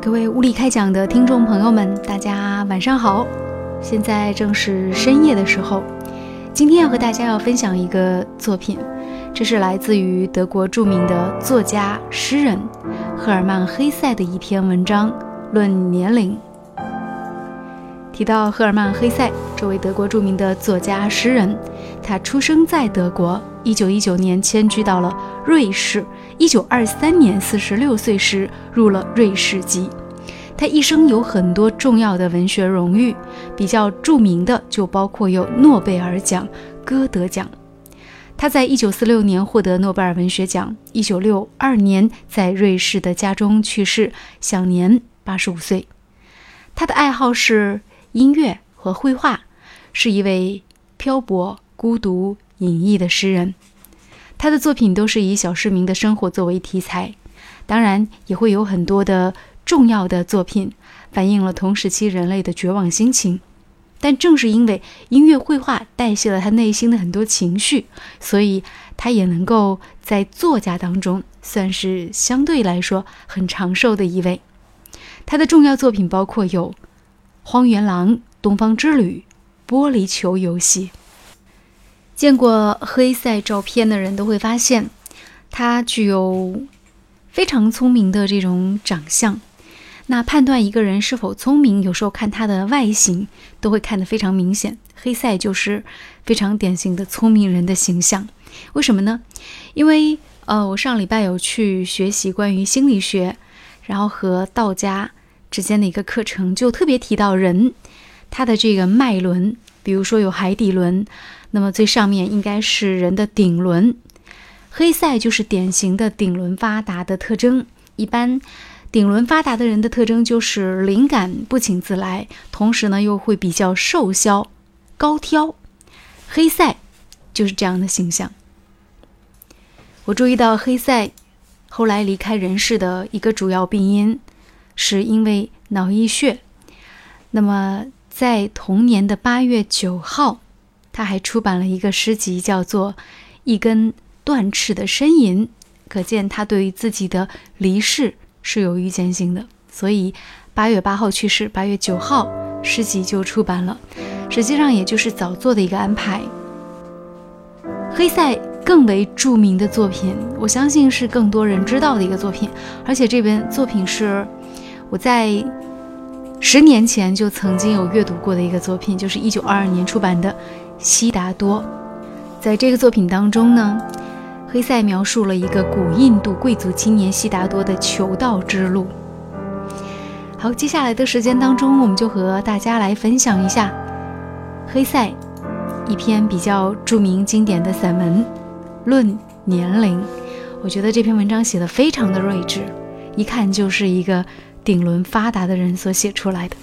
各位物理开讲的听众朋友们，大家晚上好！现在正是深夜的时候。今天要和大家要分享一个作品，这是来自于德国著名的作家、诗人赫尔曼·黑塞的一篇文章《论年龄》。提到赫尔曼·黑塞这位德国著名的作家、诗人，他出生在德国，1919年迁居到了瑞士，1923年46岁时入了瑞士籍。他一生有很多重要的文学荣誉，比较著名的就包括有诺贝尔奖、歌德奖。他在1946年获得诺贝尔文学奖，1962年在瑞士的家中去世，享年85岁。他的爱好是音乐和绘画，是一位漂泊、孤独、隐逸的诗人。他的作品都是以小市民的生活作为题材，当然也会有很多的。重要的作品反映了同时期人类的绝望心情，但正是因为音乐绘画代谢了他内心的很多情绪，所以他也能够在作家当中算是相对来说很长寿的一位。他的重要作品包括有《荒原狼》《东方之旅》《玻璃球游戏》。见过黑塞照片的人都会发现，他具有非常聪明的这种长相。那判断一个人是否聪明，有时候看他的外形都会看得非常明显。黑塞就是非常典型的聪明人的形象。为什么呢？因为呃，我上礼拜有去学习关于心理学，然后和道家之间的一个课程，就特别提到人他的这个脉轮，比如说有海底轮，那么最上面应该是人的顶轮。黑塞就是典型的顶轮发达的特征，一般。顶轮发达的人的特征就是灵感不请自来，同时呢又会比较瘦削、高挑。黑塞就是这样的形象。我注意到黑塞后来离开人世的一个主要病因是因为脑溢血。那么在同年的八月九号，他还出版了一个诗集，叫做《一根断翅的呻吟》，可见他对于自己的离世。是有预见性的，所以八月八号去世，八月九号诗集就出版了。实际上也就是早做的一个安排。黑塞更为著名的作品，我相信是更多人知道的一个作品，而且这本作品是我在十年前就曾经有阅读过的一个作品，就是一九二二年出版的《悉达多》。在这个作品当中呢。黑塞描述了一个古印度贵族青年悉达多的求道之路。好，接下来的时间当中，我们就和大家来分享一下黑塞一篇比较著名经典的散文《论年龄》。我觉得这篇文章写的非常的睿智，一看就是一个顶轮发达的人所写出来的。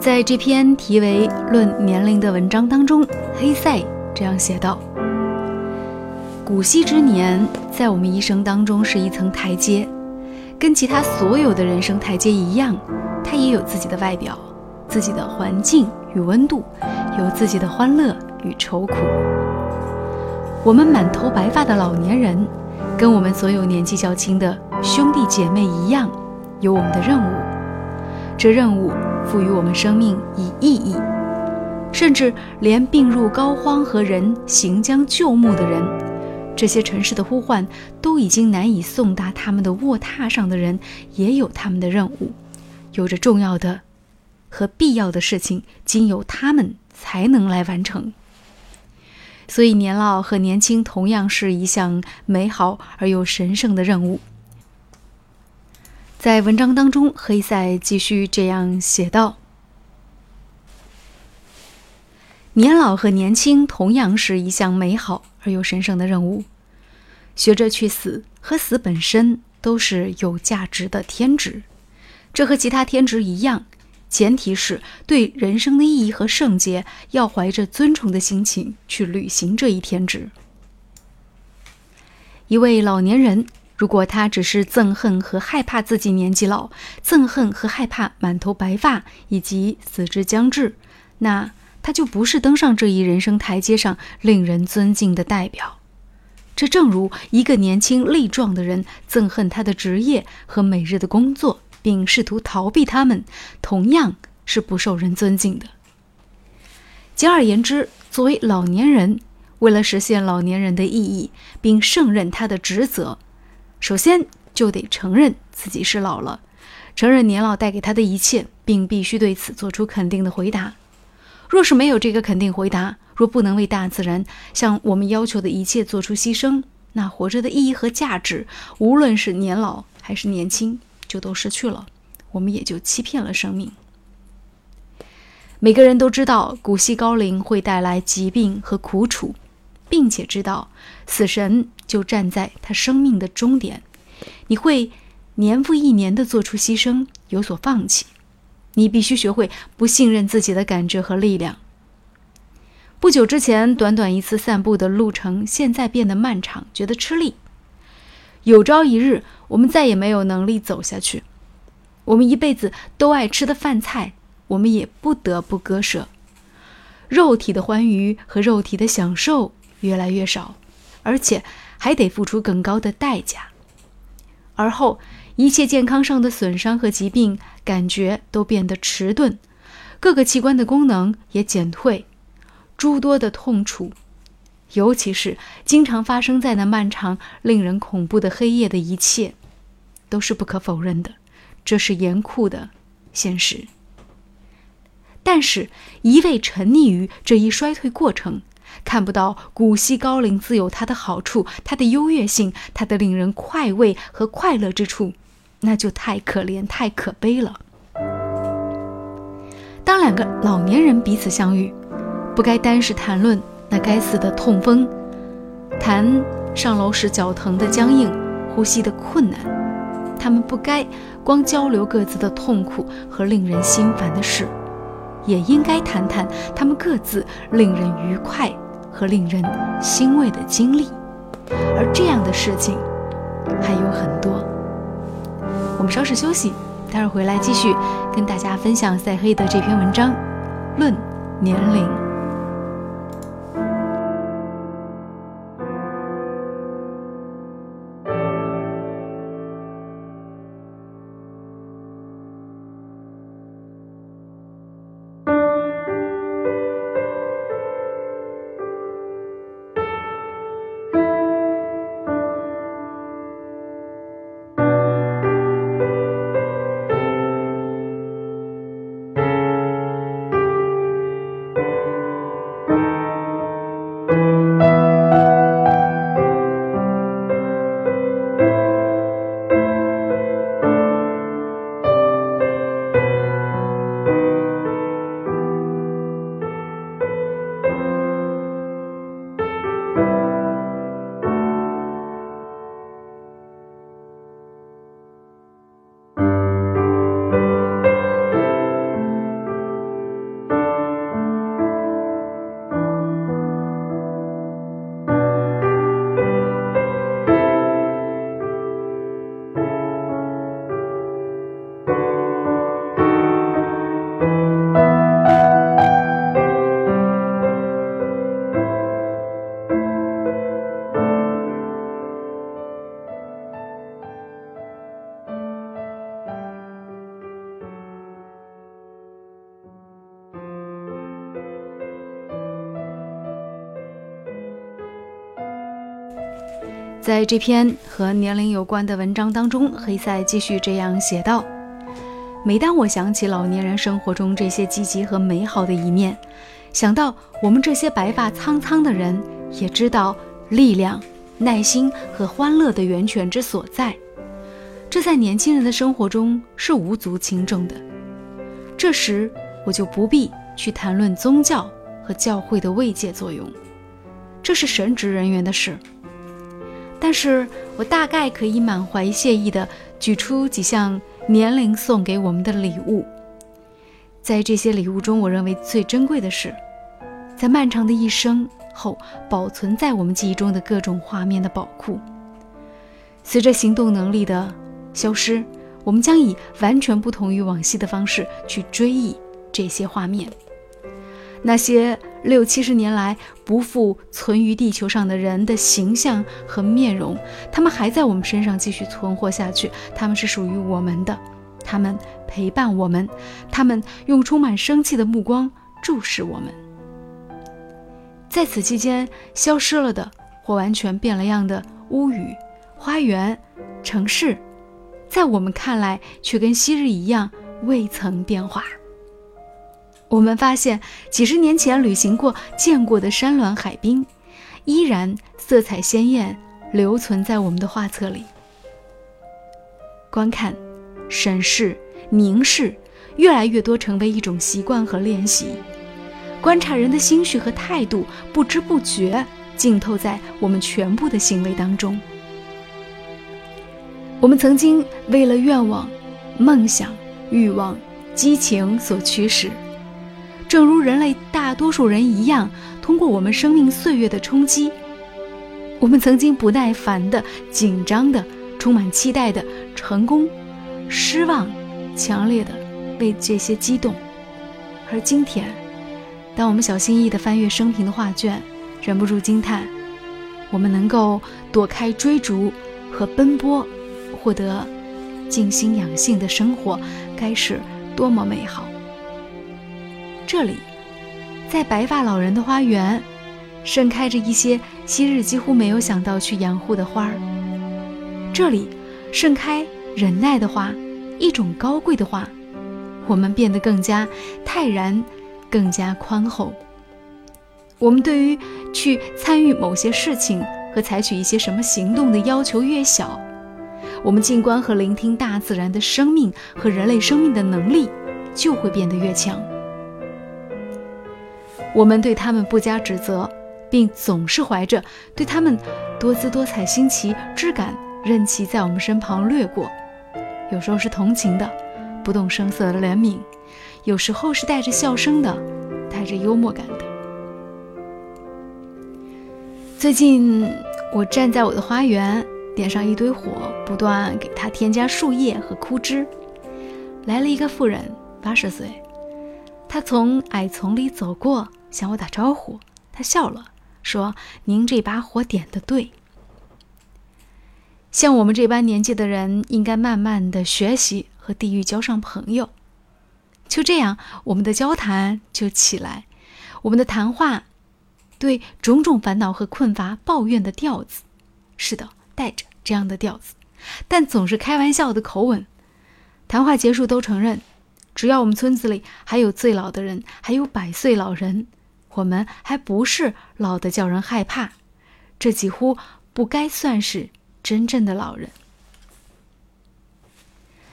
在这篇题为《论年龄》的文章当中，黑塞这样写道：“古稀之年，在我们一生当中是一层台阶，跟其他所有的人生台阶一样，它也有自己的外表、自己的环境与温度，有自己的欢乐与愁苦。我们满头白发的老年人，跟我们所有年纪较轻的兄弟姐妹一样，有我们的任务。这任务。”赋予我们生命以意义，甚至连病入膏肓和人行将就木的人，这些尘世的呼唤都已经难以送达他们的卧榻上的人，也有他们的任务，有着重要的和必要的事情，经由他们才能来完成。所以，年老和年轻同样是一项美好而又神圣的任务。在文章当中，黑塞继续这样写道：“年老和年轻同样是一项美好而又神圣的任务。学着去死和死本身都是有价值的天职，这和其他天职一样，前提是对人生的意义和圣洁要怀着尊崇的心情去履行这一天职。一位老年人。”如果他只是憎恨和害怕自己年纪老，憎恨和害怕满头白发以及死之将至，那他就不是登上这一人生台阶上令人尊敬的代表。这正如一个年轻力壮的人憎恨他的职业和每日的工作，并试图逃避他们，同样是不受人尊敬的。简而言之，作为老年人，为了实现老年人的意义，并胜任他的职责。首先就得承认自己是老了，承认年老带给他的一切，并必须对此做出肯定的回答。若是没有这个肯定回答，若不能为大自然向我们要求的一切做出牺牲，那活着的意义和价值，无论是年老还是年轻，就都失去了。我们也就欺骗了生命。每个人都知道古稀高龄会带来疾病和苦楚。并且知道，死神就站在他生命的终点。你会年复一年地做出牺牲，有所放弃。你必须学会不信任自己的感觉和力量。不久之前，短短一次散步的路程，现在变得漫长，觉得吃力。有朝一日，我们再也没有能力走下去。我们一辈子都爱吃的饭菜，我们也不得不割舍。肉体的欢愉和肉体的享受。越来越少，而且还得付出更高的代价。而后，一切健康上的损伤和疾病，感觉都变得迟钝，各个器官的功能也减退，诸多的痛楚，尤其是经常发生在那漫长、令人恐怖的黑夜的一切，都是不可否认的，这是严酷的现实。但是，一味沉溺于这一衰退过程。看不到古稀高龄自有它的好处，它的优越性，它的令人快慰和快乐之处，那就太可怜、太可悲了。当两个老年人彼此相遇，不该单是谈论那该死的痛风，谈上楼时脚疼的僵硬、呼吸的困难，他们不该光交流各自的痛苦和令人心烦的事。也应该谈谈他们各自令人愉快和令人欣慰的经历，而这样的事情还有很多。我们稍事休息，待会儿回来继续跟大家分享赛黑的这篇文章《论年龄》。在这篇和年龄有关的文章当中，黑塞继续这样写道：“每当我想起老年人生活中这些积极和美好的一面，想到我们这些白发苍苍的人，也知道力量、耐心和欢乐的源泉之所在，这在年轻人的生活中是无足轻重的。这时，我就不必去谈论宗教和教会的慰藉作用，这是神职人员的事。”但是我大概可以满怀谢意地举出几项年龄送给我们的礼物。在这些礼物中，我认为最珍贵的是，在漫长的一生后保存在我们记忆中的各种画面的宝库。随着行动能力的消失，我们将以完全不同于往昔的方式去追忆这些画面。那些六七十年来不复存于地球上的人的形象和面容，他们还在我们身上继续存活下去。他们是属于我们的，他们陪伴我们，他们用充满生气的目光注视我们。在此期间，消失了的或完全变了样的屋宇、花园、城市，在我们看来却跟昔日一样未曾变化。我们发现，几十年前旅行过、见过的山峦海滨，依然色彩鲜艳，留存在我们的画册里。观看、审视、凝视，越来越多成为一种习惯和练习。观察人的心绪和态度，不知不觉浸透在我们全部的行为当中。我们曾经为了愿望、梦想、欲望、激情所驱使。正如人类大多数人一样，通过我们生命岁月的冲击，我们曾经不耐烦的、紧张的、充满期待的成功、失望、强烈的为这些激动。而今天，当我们小心翼翼地翻阅生平的画卷，忍不住惊叹：我们能够躲开追逐和奔波，获得静心养性的生活，该是多么美好！这里，在白发老人的花园，盛开着一些昔日几乎没有想到去养护的花儿。这里，盛开忍耐的花，一种高贵的花。我们变得更加泰然，更加宽厚。我们对于去参与某些事情和采取一些什么行动的要求越小，我们静观和聆听大自然的生命和人类生命的能力就会变得越强。我们对他们不加指责，并总是怀着对他们多姿多彩、新奇之感，任其在我们身旁掠过。有时候是同情的，不动声色的怜悯；有时候是带着笑声的，带着幽默感的。最近，我站在我的花园，点上一堆火，不断给它添加树叶和枯枝。来了一个妇人，八十岁，她从矮丛里走过。向我打招呼，他笑了，说：“您这把火点的对。像我们这般年纪的人，应该慢慢的学习和地狱交上朋友。就这样，我们的交谈就起来，我们的谈话，对种种烦恼和困乏抱怨的调子，是的，带着这样的调子，但总是开玩笑的口吻。谈话结束，都承认，只要我们村子里还有最老的人，还有百岁老人。”我们还不是老的叫人害怕，这几乎不该算是真正的老人。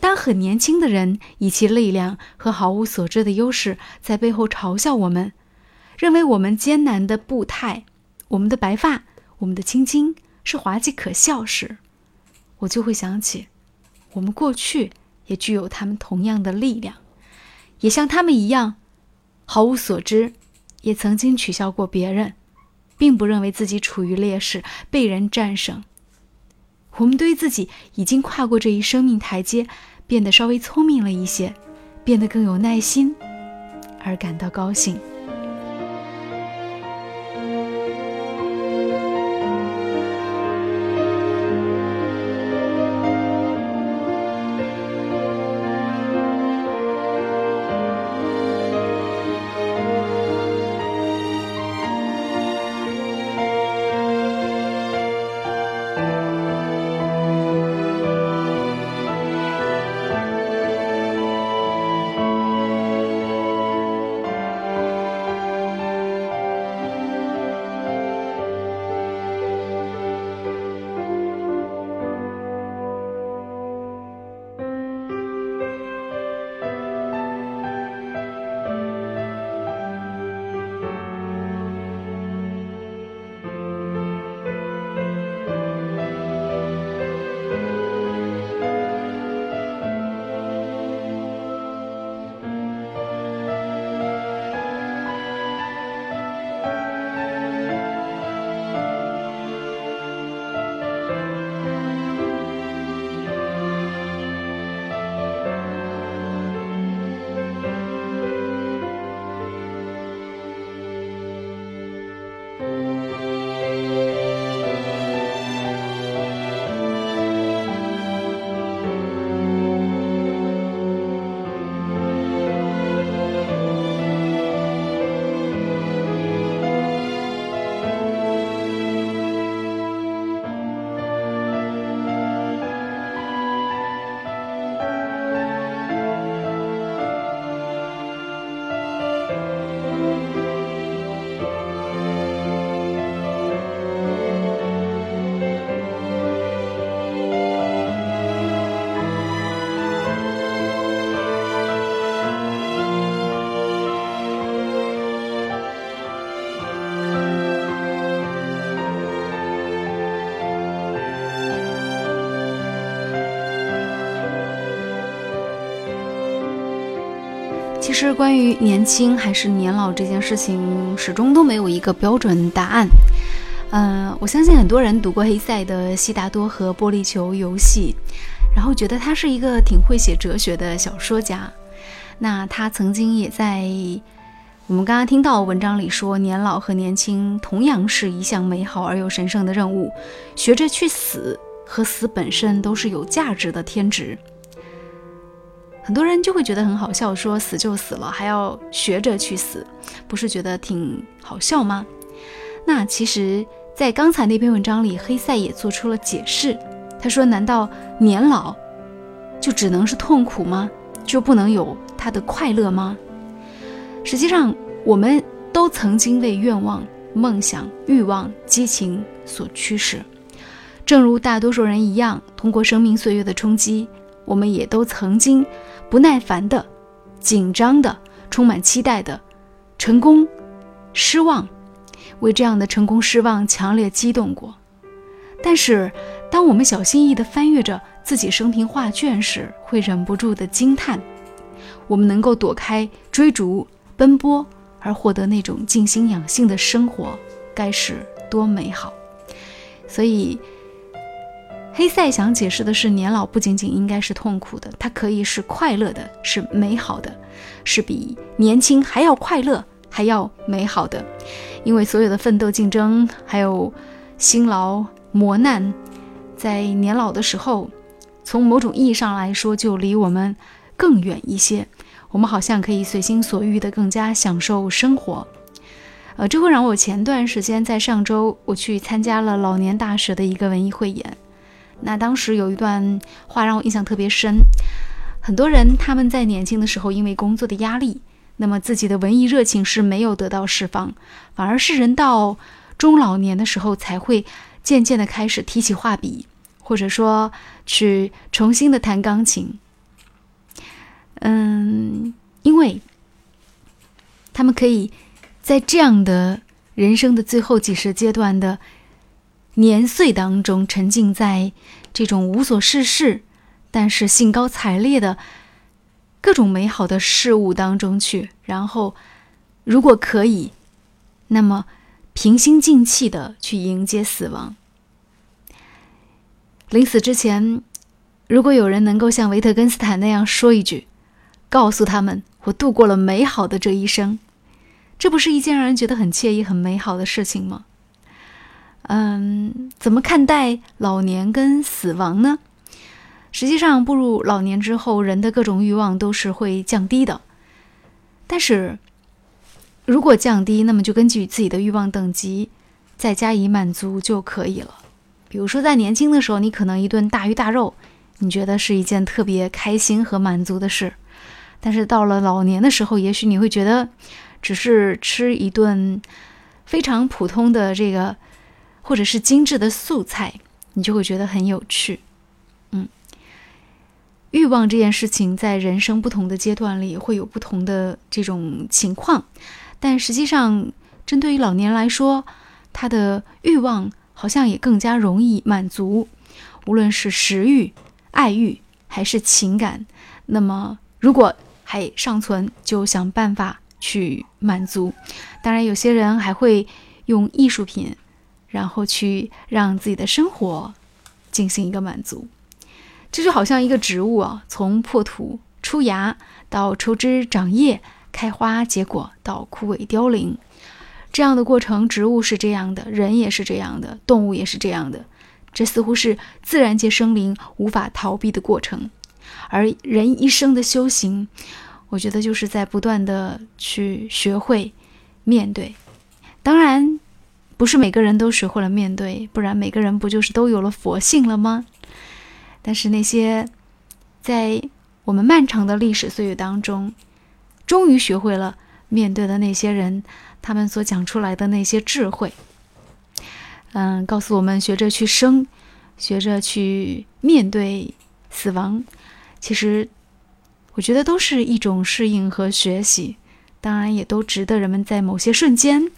当很年轻的人以其力量和毫无所知的优势在背后嘲笑我们，认为我们艰难的步态、我们的白发、我们的青筋是滑稽可笑时，我就会想起，我们过去也具有他们同样的力量，也像他们一样毫无所知。也曾经取笑过别人，并不认为自己处于劣势，被人战胜。我们对自己已经跨过这一生命台阶，变得稍微聪明了一些，变得更有耐心，而感到高兴。其实，关于年轻还是年老这件事情，始终都没有一个标准答案。嗯，我相信很多人读过黑塞的《悉达多和玻璃球游戏》，然后觉得他是一个挺会写哲学的小说家。那他曾经也在我们刚刚听到文章里说，年老和年轻同样是一项美好而又神圣的任务，学着去死和死本身都是有价值的天职。很多人就会觉得很好笑，说死就死了，还要学着去死，不是觉得挺好笑吗？那其实，在刚才那篇文章里，黑塞也做出了解释。他说：“难道年老就只能是痛苦吗？就不能有他的快乐吗？”实际上，我们都曾经为愿望、梦想、欲望、激情所驱使，正如大多数人一样，通过生命岁月的冲击，我们也都曾经。不耐烦的、紧张的、充满期待的、成功、失望，为这样的成功失望强烈激动过。但是，当我们小心翼翼地翻阅着自己生平画卷时，会忍不住地惊叹：我们能够躲开追逐、奔波，而获得那种静心养性的生活，该是多美好！所以。黑塞想解释的是，年老不仅仅应该是痛苦的，它可以是快乐的，是美好的，是比年轻还要快乐、还要美好的。因为所有的奋斗、竞争，还有辛劳磨难，在年老的时候，从某种意义上来说，就离我们更远一些。我们好像可以随心所欲的更加享受生活。呃，这会让我前段时间在上周，我去参加了老年大学的一个文艺汇演。那当时有一段话让我印象特别深，很多人他们在年轻的时候因为工作的压力，那么自己的文艺热情是没有得到释放，反而是人到中老年的时候才会渐渐的开始提起画笔，或者说去重新的弹钢琴。嗯，因为他们可以在这样的人生的最后几十阶段的。年岁当中，沉浸在这种无所事事，但是兴高采烈的各种美好的事物当中去，然后，如果可以，那么平心静气的去迎接死亡。临死之前，如果有人能够像维特根斯坦那样说一句，告诉他们我度过了美好的这一生，这不是一件让人觉得很惬意、很美好的事情吗？嗯，怎么看待老年跟死亡呢？实际上，步入老年之后，人的各种欲望都是会降低的。但是，如果降低，那么就根据自己的欲望等级再加以满足就可以了。比如说，在年轻的时候，你可能一顿大鱼大肉，你觉得是一件特别开心和满足的事；但是到了老年的时候，也许你会觉得，只是吃一顿非常普通的这个。或者是精致的素菜，你就会觉得很有趣。嗯，欲望这件事情在人生不同的阶段里会有不同的这种情况，但实际上，针对于老年人来说，他的欲望好像也更加容易满足，无论是食欲、爱欲还是情感。那么，如果还尚存，就想办法去满足。当然，有些人还会用艺术品。然后去让自己的生活进行一个满足，这就好像一个植物啊，从破土出芽到抽枝长叶、开花结果到枯萎凋零，这样的过程，植物是这样的，人也是这样的，动物也是这样的，这似乎是自然界生灵无法逃避的过程。而人一生的修行，我觉得就是在不断的去学会面对，当然。不是每个人都学会了面对，不然每个人不就是都有了佛性了吗？但是那些在我们漫长的历史岁月当中，终于学会了面对的那些人，他们所讲出来的那些智慧，嗯，告诉我们学着去生，学着去面对死亡。其实，我觉得都是一种适应和学习，当然也都值得人们在某些瞬间。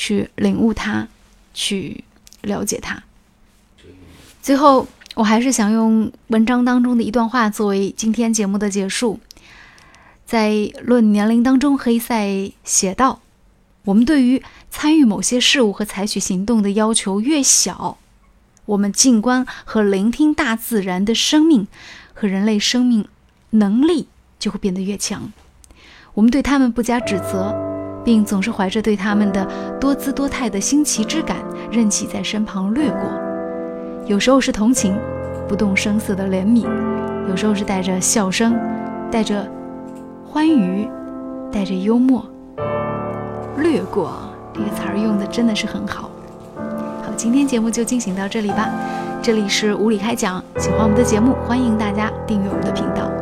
去领悟它，去了解它。最后，我还是想用文章当中的一段话作为今天节目的结束。在《论年龄》当中，黑塞写道：“我们对于参与某些事物和采取行动的要求越小，我们静观和聆听大自然的生命和人类生命能力就会变得越强。我们对他们不加指责，并总是怀着对他们的多姿多态的新奇之感，任其在身旁掠过。有时候是同情，不动声色的怜悯；有时候是带着笑声，带着……”欢愉，带着幽默，掠过这个词儿用的真的是很好。好，今天节目就进行到这里吧。这里是无理开讲，喜欢我们的节目，欢迎大家订阅我们的频道。